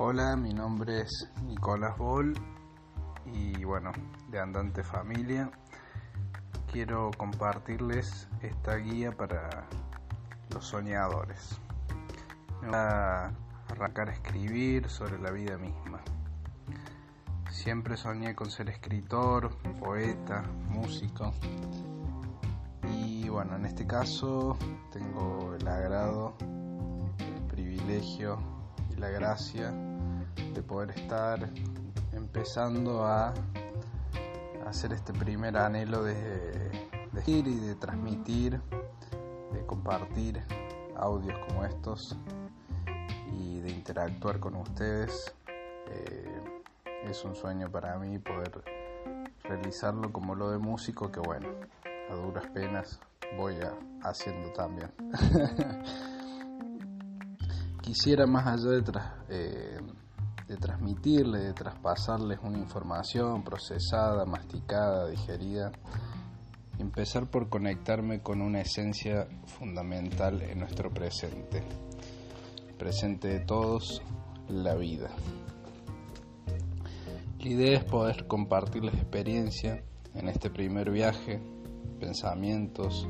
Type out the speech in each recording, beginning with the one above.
Hola, mi nombre es Nicolás Bol y bueno, de Andante Familia. Quiero compartirles esta guía para los soñadores. Me voy a arrancar a escribir sobre la vida misma. Siempre soñé con ser escritor, poeta, músico. Y bueno, en este caso tengo el agrado, el privilegio la gracia de poder estar empezando a hacer este primer anhelo de, de ir y de transmitir, de compartir audios como estos y de interactuar con ustedes. Eh, es un sueño para mí poder realizarlo como lo de músico que bueno, a duras penas voy haciendo también. Quisiera más allá de, eh, de transmitirle, de traspasarles una información procesada, masticada, digerida, empezar por conectarme con una esencia fundamental en nuestro presente, presente de todos, la vida. La idea es poder compartirles experiencia en este primer viaje, pensamientos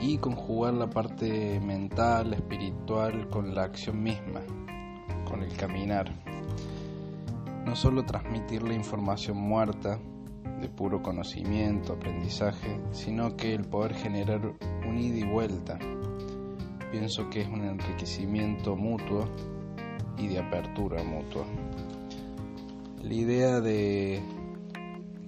y conjugar la parte mental, espiritual con la acción misma, con el caminar. No solo transmitir la información muerta de puro conocimiento, aprendizaje, sino que el poder generar un ida y vuelta. Pienso que es un enriquecimiento mutuo y de apertura mutua. La idea de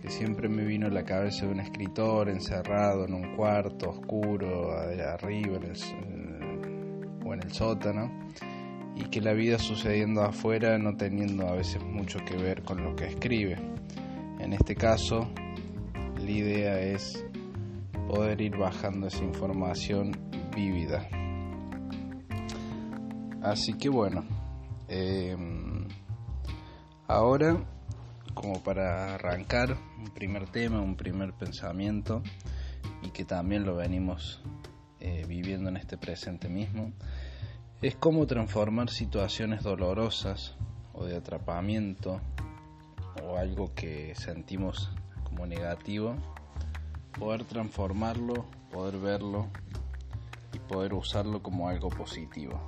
que siempre me vino a la cabeza de un escritor encerrado en un cuarto oscuro, arriba el, o en el sótano, y que la vida sucediendo afuera no teniendo a veces mucho que ver con lo que escribe. En este caso, la idea es poder ir bajando esa información vívida. Así que bueno, eh, ahora como para arrancar un primer tema, un primer pensamiento y que también lo venimos eh, viviendo en este presente mismo, es cómo transformar situaciones dolorosas o de atrapamiento o algo que sentimos como negativo, poder transformarlo, poder verlo y poder usarlo como algo positivo.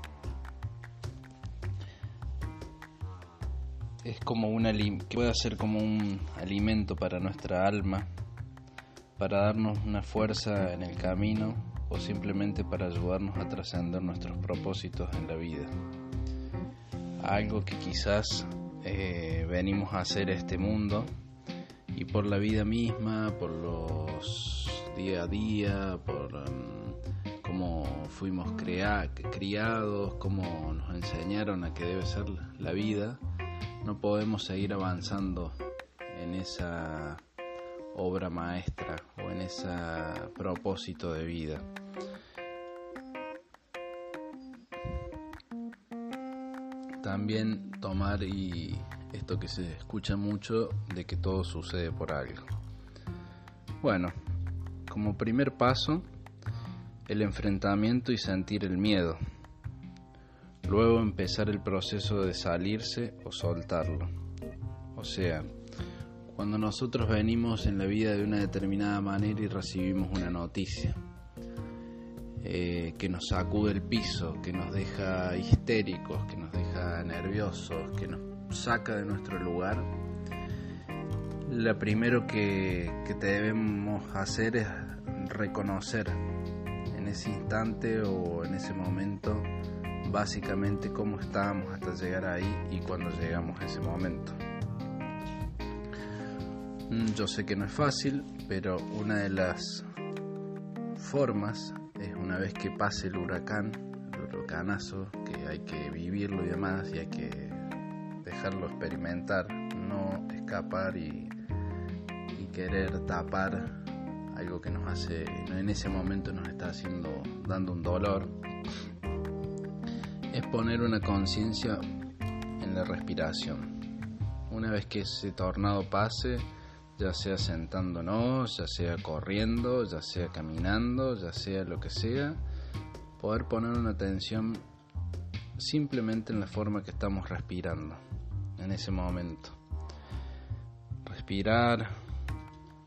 Es como un que puede ser como un alimento para nuestra alma, para darnos una fuerza en el camino o simplemente para ayudarnos a trascender nuestros propósitos en la vida. Algo que quizás eh, venimos a hacer este mundo y por la vida misma, por los día a día, por um, cómo fuimos criados, cómo nos enseñaron a que debe ser la vida no podemos seguir avanzando en esa obra maestra o en ese propósito de vida. También tomar y esto que se escucha mucho de que todo sucede por algo. Bueno, como primer paso, el enfrentamiento y sentir el miedo luego empezar el proceso de salirse o soltarlo. O sea, cuando nosotros venimos en la vida de una determinada manera y recibimos una noticia eh, que nos sacude el piso, que nos deja histéricos, que nos deja nerviosos, que nos saca de nuestro lugar, lo primero que, que debemos hacer es reconocer en ese instante o en ese momento básicamente cómo estábamos hasta llegar ahí y cuando llegamos a ese momento. Mm, yo sé que no es fácil, pero una de las formas es una vez que pase el huracán, el huracanazo, que hay que vivirlo y demás, y hay que dejarlo experimentar, no escapar y, y querer tapar algo que nos hace, en ese momento nos está haciendo, dando un dolor es poner una conciencia en la respiración. Una vez que ese tornado pase, ya sea sentándonos, ya sea corriendo, ya sea caminando, ya sea lo que sea, poder poner una atención simplemente en la forma que estamos respirando en ese momento. Respirar,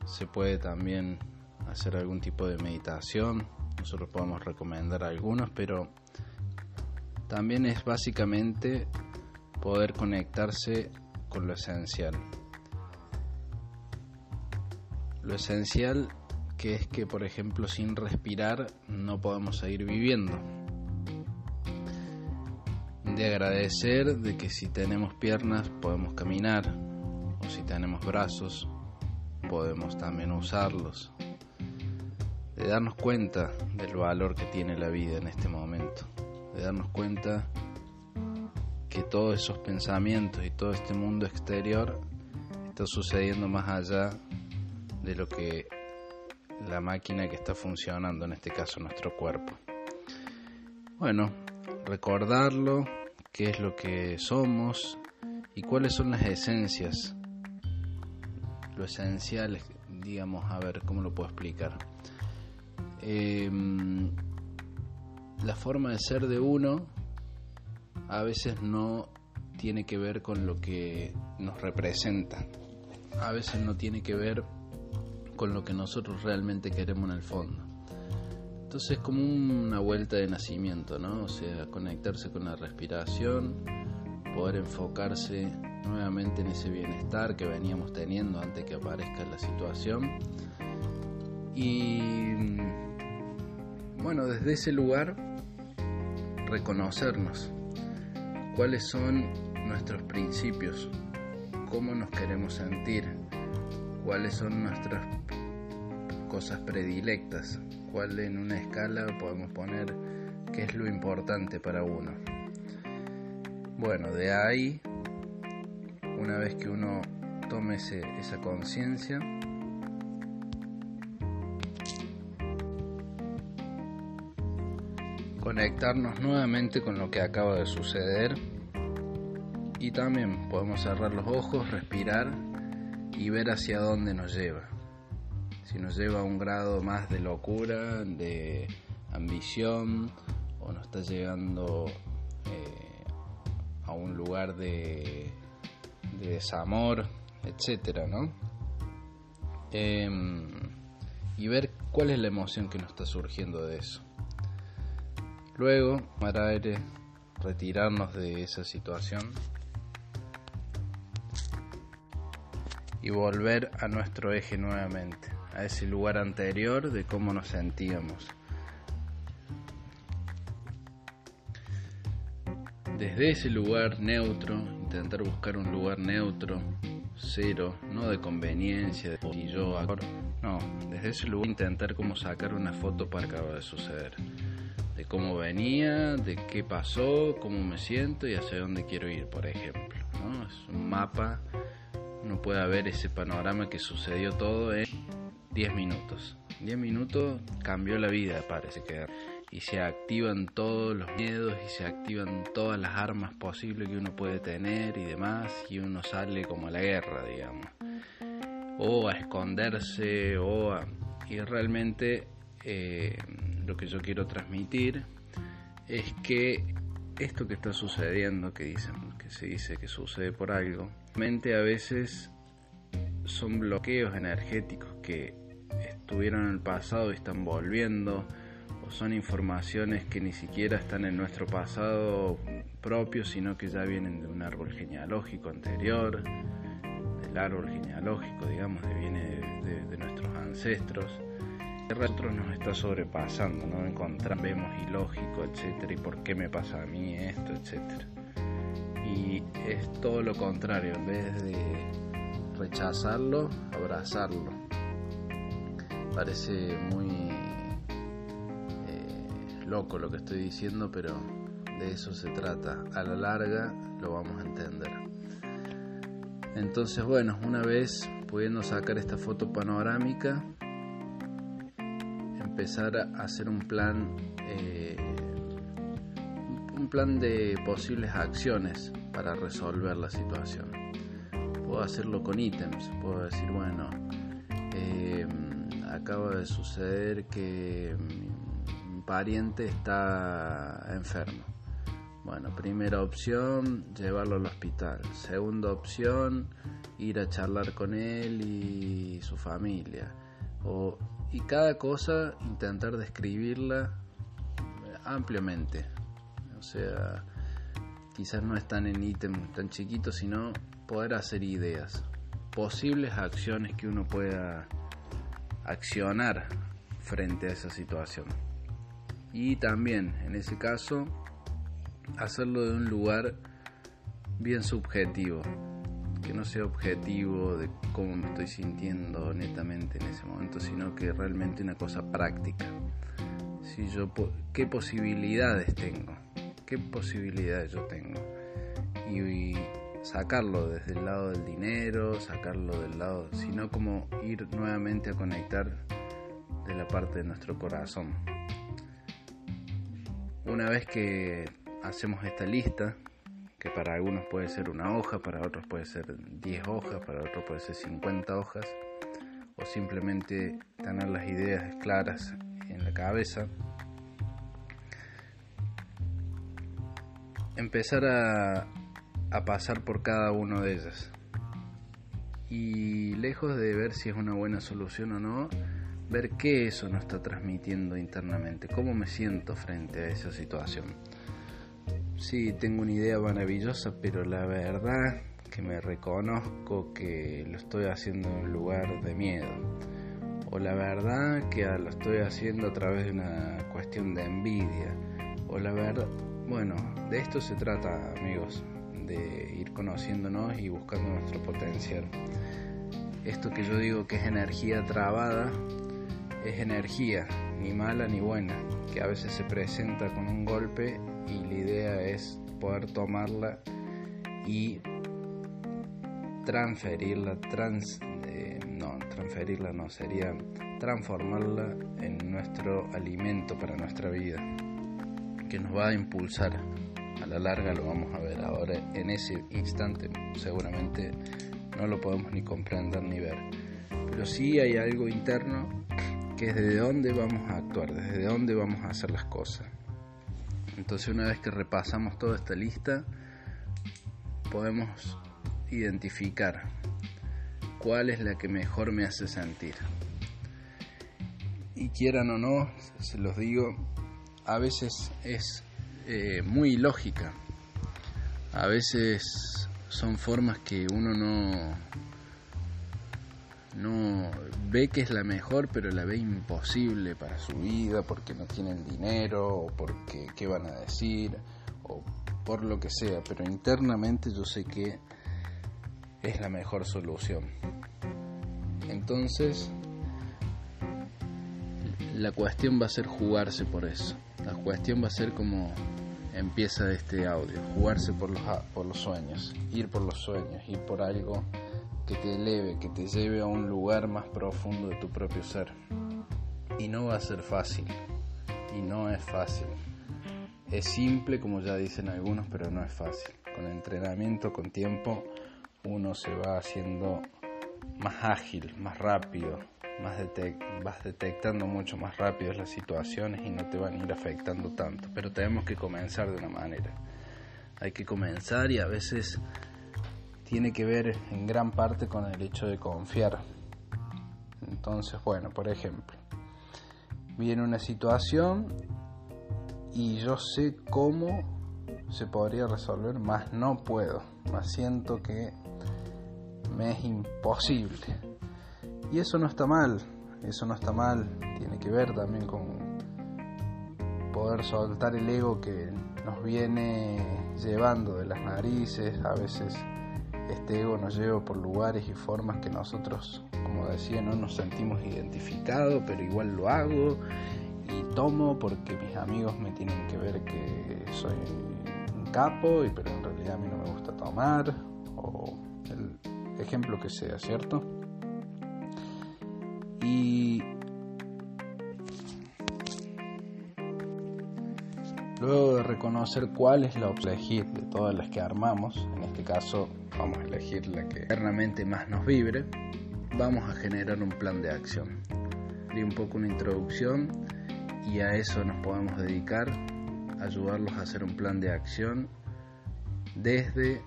se puede también hacer algún tipo de meditación, nosotros podemos recomendar algunos, pero también es básicamente poder conectarse con lo esencial. Lo esencial que es que, por ejemplo, sin respirar no podemos seguir viviendo. De agradecer de que si tenemos piernas podemos caminar, o si tenemos brazos podemos también usarlos. De darnos cuenta del valor que tiene la vida en este momento. De darnos cuenta que todos esos pensamientos y todo este mundo exterior está sucediendo más allá de lo que la máquina que está funcionando, en este caso nuestro cuerpo. Bueno, recordarlo, qué es lo que somos y cuáles son las esencias, lo esencial, digamos, a ver cómo lo puedo explicar. Em, la forma de ser de uno a veces no tiene que ver con lo que nos representa, a veces no tiene que ver con lo que nosotros realmente queremos en el fondo. Entonces es como una vuelta de nacimiento, ¿no? O sea, conectarse con la respiración, poder enfocarse nuevamente en ese bienestar que veníamos teniendo antes que aparezca la situación. Y bueno, desde ese lugar reconocernos cuáles son nuestros principios, cómo nos queremos sentir, cuáles son nuestras cosas predilectas, cuál en una escala podemos poner qué es lo importante para uno. Bueno, de ahí, una vez que uno tome esa conciencia, conectarnos nuevamente con lo que acaba de suceder y también podemos cerrar los ojos, respirar y ver hacia dónde nos lleva. Si nos lleva a un grado más de locura, de ambición, o nos está llegando eh, a un lugar de, desamor, etcétera, ¿no? Em, y ver cuál es la emoción que nos está surgiendo de eso. Luego, para aire, retirarnos de esa situación y volver a nuestro eje nuevamente, a ese lugar anterior de cómo nos sentíamos. Desde ese lugar neutro, intentar buscar un lugar neutro, cero, no de conveniencia, de si yo, no, desde ese lugar intentar como sacar una foto para acaba de suceder, de cómo venía, de qué pasó, cómo me siento y hacia dónde quiero ir, por ejemplo. ¿no? Es un mapa uno puede ver ese panorama que sucedió todo en 10 minutos. 10 minutos cambió la vida, parece que. Y se activan todos los miedos y se activan todas las armas posibles que uno puede tener y demás. Y uno sale como a la guerra, digamos. O a esconderse, o a. Y realmente eh, lo que yo quiero transmitir es que esto que está sucediendo, que dicen, que se dice que sucede por algo, mente a veces son bloqueos energéticos que estuvieron en el pasado y están volviendo, o son informaciones que ni siquiera están en nuestro pasado propio, sino que ya vienen de un árbol genealógico anterior, del árbol genealógico, digamos, de viene de nuestros ancestros nosotros nos está sobrepasando, ¿no? Encontramos, vemos ilógico, etcétera, y por qué me pasa a mí esto, etcétera. Y es todo lo contrario, en vez de rechazarlo, abrazarlo. Parece muy eh, loco lo que estoy diciendo, pero de eso se trata. A la larga lo vamos a entender. Entonces, bueno, una vez pudiendo sacar esta foto panorámica, empezar a hacer un plan, eh, un plan de posibles acciones para resolver la situación. Puedo hacerlo con ítems, puedo decir, bueno, eh, acaba de suceder que mi pariente está enfermo. Bueno, primera opción, llevarlo al hospital. Segunda opción, ir a charlar con él y su familia. O, y cada cosa intentar describirla ampliamente. O sea, quizás no están en ítem tan chiquitos, sino poder hacer ideas, posibles acciones que uno pueda accionar frente a esa situación. Y también, en ese caso, hacerlo de un lugar bien subjetivo, que no sea objetivo de cómo me estoy sintiendo netamente en ese momento, sino que realmente una cosa práctica. Si yo qué posibilidades tengo, qué posibilidades yo tengo y, sacarlo desde el lado del dinero, sacarlo del lado, sino como ir nuevamente a conectar de la parte de nuestro corazón. Una vez que hacemos esta lista, que para algunos puede ser una hoja, para otros puede ser 10 hojas, para otros puede ser 50 hojas, o simplemente tener las ideas claras en la cabeza, empezar a, pasar por cada una de ellas. Y lejos de ver si es una buena solución o no, ver qué eso nos está transmitiendo internamente, cómo me siento frente a esa situación. Sí, tengo una idea maravillosa, pero la verdad que me reconozco que lo estoy haciendo en un lugar de miedo. O la verdad que lo estoy haciendo a través de una cuestión de envidia. O la verdad, bueno, de esto se trata, amigos, de ir conociéndonos y buscando nuestro potencial. Esto que yo digo que es energía trabada, es energía, ni mala ni buena, que a veces se presenta con un golpe y la idea es poder tomarla y transferirla, trans, eh, no, transferirla no, sería transformarla en nuestro alimento para nuestra vida, que nos va a impulsar. A la larga lo vamos a ver ahora, en ese instante seguramente no lo podemos ni comprender ni ver, pero sí hay algo interno que es desde dónde vamos a actuar, desde dónde vamos a hacer las cosas. Entonces una vez que repasamos toda esta lista, podemos identificar cuál es la que mejor me hace sentir. Y quieran o no, se los digo, a veces es eh, muy lógica. A veces son formas que uno no, no ve que es la mejor, pero la ve imposible para su vida porque no tienen dinero o porque qué van a decir o por lo que sea, pero internamente yo sé que es la mejor solución. Entonces, la cuestión va a ser jugarse por eso. La cuestión va a ser como empieza este audio, jugarse por los, por los sueños, ir por los sueños, ir por algo que te eleve, que te lleve a un lugar más profundo de tu propio ser. Y no va a ser fácil, y no es fácil. Es simple, como ya dicen algunos, pero no es fácil. Con entrenamiento, con tiempo, uno se va haciendo más ágil, más rápido, más vas detectando mucho más rápido las situaciones y no te van a ir afectando tanto. Pero tenemos que comenzar de una manera. Hay que comenzar y a veces tiene que ver en gran parte con el hecho de confiar. Entonces, bueno, por ejemplo, viene una situación y yo sé cómo se podría resolver, más no puedo, más siento que me es imposible. Y eso no está mal, eso no está mal, tiene que ver también con poder soltar el ego que nos viene llevando de las narices, a veces este ego nos lleva por lugares y formas que nosotros, como decía, no nos sentimos identificados, pero igual lo hago y tomo porque mis amigos me tienen que ver que soy un capo, y, pero en realidad a mí no me gusta tomar, o el ejemplo que sea, ¿cierto? Y luego de reconocer cuál es la opción de todas las que armamos, en este caso vamos a elegir la que eternamente más nos vibre, vamos a generar un plan de acción. Di un poco una introducción y a eso nos podemos dedicar ayudarlos a hacer un plan de acción desde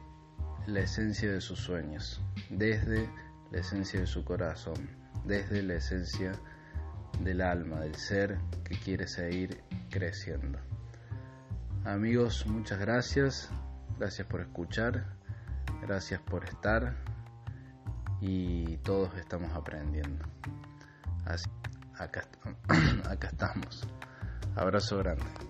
la esencia de sus sueños, desde la esencia de su corazón, desde la esencia del alma, del ser que quiere seguir creciendo. Amigos, muchas gracias, gracias por escuchar, gracias por estar y todos estamos aprendiendo. Así, acá, acá estamos. Abrazo grande.